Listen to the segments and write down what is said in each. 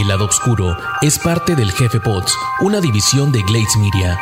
El lado oscuro es parte del Jefe Pods, una división de Glades Media.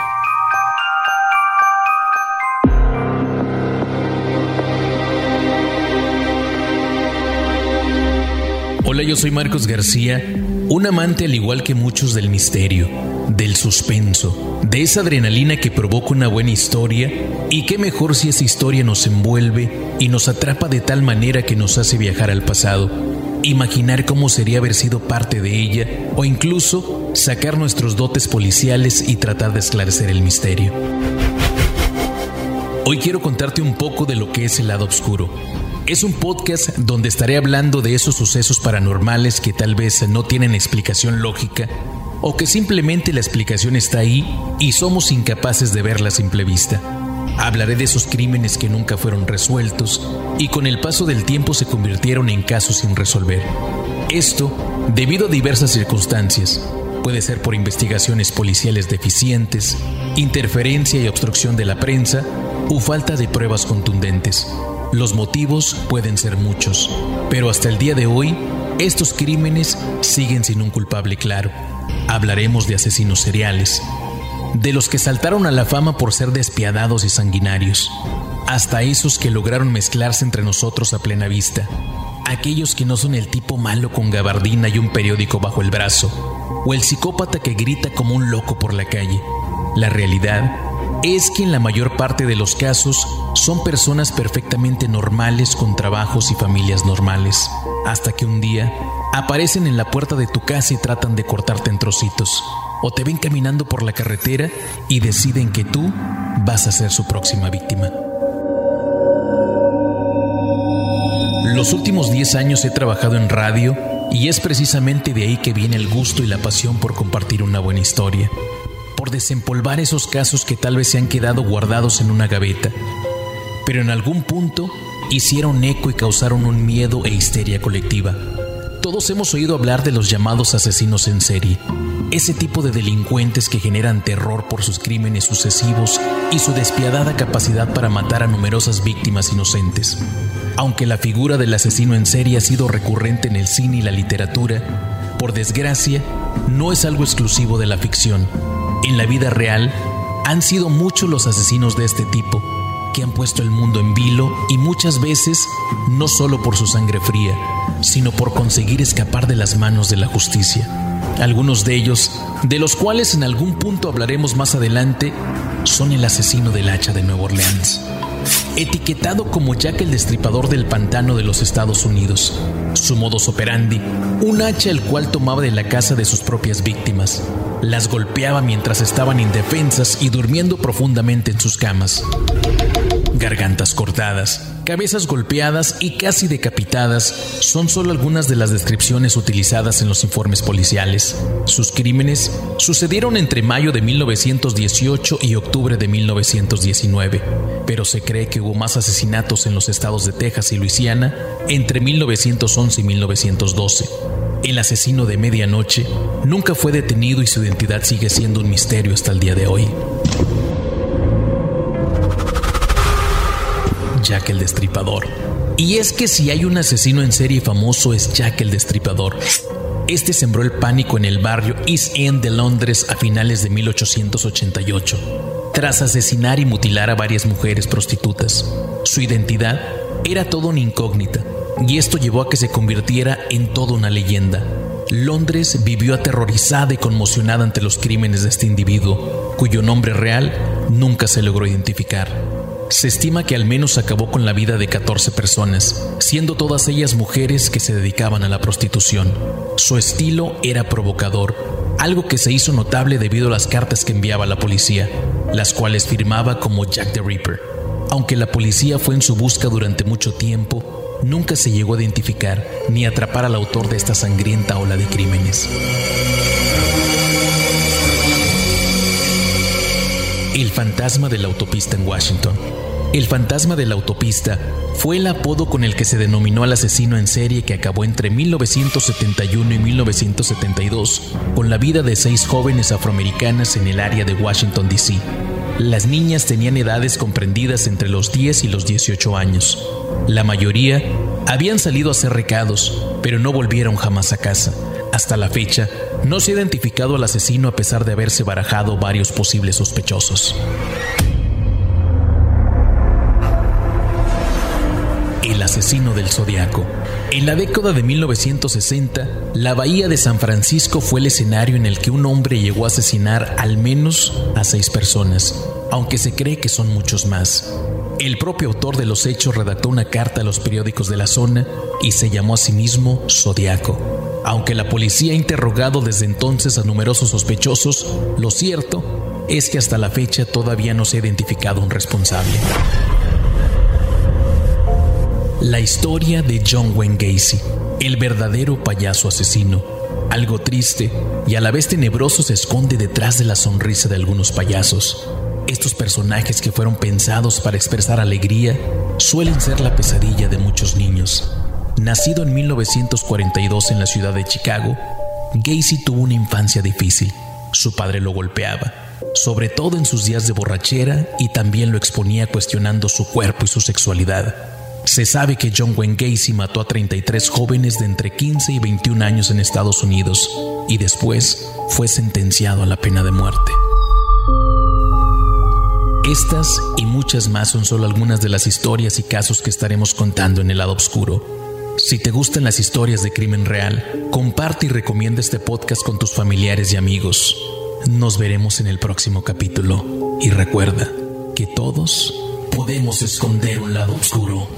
Hola, yo soy Marcos García, un amante al igual que muchos del misterio, del suspenso, de esa adrenalina que provoca una buena historia y qué mejor si esa historia nos envuelve y nos atrapa de tal manera que nos hace viajar al pasado imaginar cómo sería haber sido parte de ella o incluso sacar nuestros dotes policiales y tratar de esclarecer el misterio. Hoy quiero contarte un poco de lo que es el lado oscuro. Es un podcast donde estaré hablando de esos sucesos paranormales que tal vez no tienen explicación lógica o que simplemente la explicación está ahí y somos incapaces de verla a simple vista. Hablaré de esos crímenes que nunca fueron resueltos y con el paso del tiempo se convirtieron en casos sin resolver. Esto debido a diversas circunstancias. Puede ser por investigaciones policiales deficientes, interferencia y obstrucción de la prensa o falta de pruebas contundentes. Los motivos pueden ser muchos, pero hasta el día de hoy, estos crímenes siguen sin un culpable claro. Hablaremos de asesinos seriales, de los que saltaron a la fama por ser despiadados y sanguinarios, hasta esos que lograron mezclarse entre nosotros a plena vista, aquellos que no son el tipo malo con gabardina y un periódico bajo el brazo, o el psicópata que grita como un loco por la calle. La realidad es que en la mayor parte de los casos son personas perfectamente normales con trabajos y familias normales, hasta que un día aparecen en la puerta de tu casa y tratan de cortarte en trocitos o te ven caminando por la carretera y deciden que tú vas a ser su próxima víctima. Los últimos 10 años he trabajado en radio y es precisamente de ahí que viene el gusto y la pasión por compartir una buena historia, por desempolvar esos casos que tal vez se han quedado guardados en una gaveta, pero en algún punto hicieron eco y causaron un miedo e histeria colectiva. Todos hemos oído hablar de los llamados asesinos en serie, ese tipo de delincuentes que generan terror por sus crímenes sucesivos y su despiadada capacidad para matar a numerosas víctimas inocentes. Aunque la figura del asesino en serie ha sido recurrente en el cine y la literatura, por desgracia, no es algo exclusivo de la ficción. En la vida real, han sido muchos los asesinos de este tipo que han puesto el mundo en vilo y muchas veces no solo por su sangre fría, sino por conseguir escapar de las manos de la justicia. Algunos de ellos, de los cuales en algún punto hablaremos más adelante, son el asesino del hacha de Nueva Orleans, etiquetado como Jack el Destripador del Pantano de los Estados Unidos. Su modus operandi, un hacha el cual tomaba de la casa de sus propias víctimas, las golpeaba mientras estaban indefensas y durmiendo profundamente en sus camas gargantas cortadas, cabezas golpeadas y casi decapitadas son solo algunas de las descripciones utilizadas en los informes policiales. Sus crímenes sucedieron entre mayo de 1918 y octubre de 1919, pero se cree que hubo más asesinatos en los estados de Texas y Luisiana entre 1911 y 1912. El asesino de medianoche nunca fue detenido y su identidad sigue siendo un misterio hasta el día de hoy. Jack el Destripador. Y es que si hay un asesino en serie famoso es Jack el Destripador. Este sembró el pánico en el barrio East End de Londres a finales de 1888, tras asesinar y mutilar a varias mujeres prostitutas. Su identidad era todo una incógnita, y esto llevó a que se convirtiera en toda una leyenda. Londres vivió aterrorizada y conmocionada ante los crímenes de este individuo, cuyo nombre real nunca se logró identificar. Se estima que al menos acabó con la vida de 14 personas, siendo todas ellas mujeres que se dedicaban a la prostitución. Su estilo era provocador, algo que se hizo notable debido a las cartas que enviaba la policía, las cuales firmaba como Jack the Ripper. Aunque la policía fue en su busca durante mucho tiempo, nunca se llegó a identificar ni atrapar al autor de esta sangrienta ola de crímenes. El fantasma de la autopista en Washington. El fantasma de la autopista fue el apodo con el que se denominó al asesino en serie que acabó entre 1971 y 1972 con la vida de seis jóvenes afroamericanas en el área de Washington, D.C. Las niñas tenían edades comprendidas entre los 10 y los 18 años. La mayoría habían salido a hacer recados, pero no volvieron jamás a casa. Hasta la fecha, no se ha identificado al asesino a pesar de haberse barajado varios posibles sospechosos. El asesino del zodiaco. En la década de 1960, la bahía de San Francisco fue el escenario en el que un hombre llegó a asesinar al menos a seis personas, aunque se cree que son muchos más. El propio autor de los hechos redactó una carta a los periódicos de la zona y se llamó a sí mismo Zodiaco. Aunque la policía ha interrogado desde entonces a numerosos sospechosos, lo cierto es que hasta la fecha todavía no se ha identificado un responsable. La historia de John Wayne Gacy, el verdadero payaso asesino. Algo triste y a la vez tenebroso se esconde detrás de la sonrisa de algunos payasos. Estos personajes que fueron pensados para expresar alegría suelen ser la pesadilla de muchos niños. Nacido en 1942 en la ciudad de Chicago, Gacy tuvo una infancia difícil. Su padre lo golpeaba, sobre todo en sus días de borrachera, y también lo exponía cuestionando su cuerpo y su sexualidad. Se sabe que John Wayne Gacy mató a 33 jóvenes de entre 15 y 21 años en Estados Unidos y después fue sentenciado a la pena de muerte. Estas y muchas más son solo algunas de las historias y casos que estaremos contando en el lado oscuro. Si te gustan las historias de crimen real, comparte y recomienda este podcast con tus familiares y amigos. Nos veremos en el próximo capítulo y recuerda que todos podemos esconder un lado oscuro.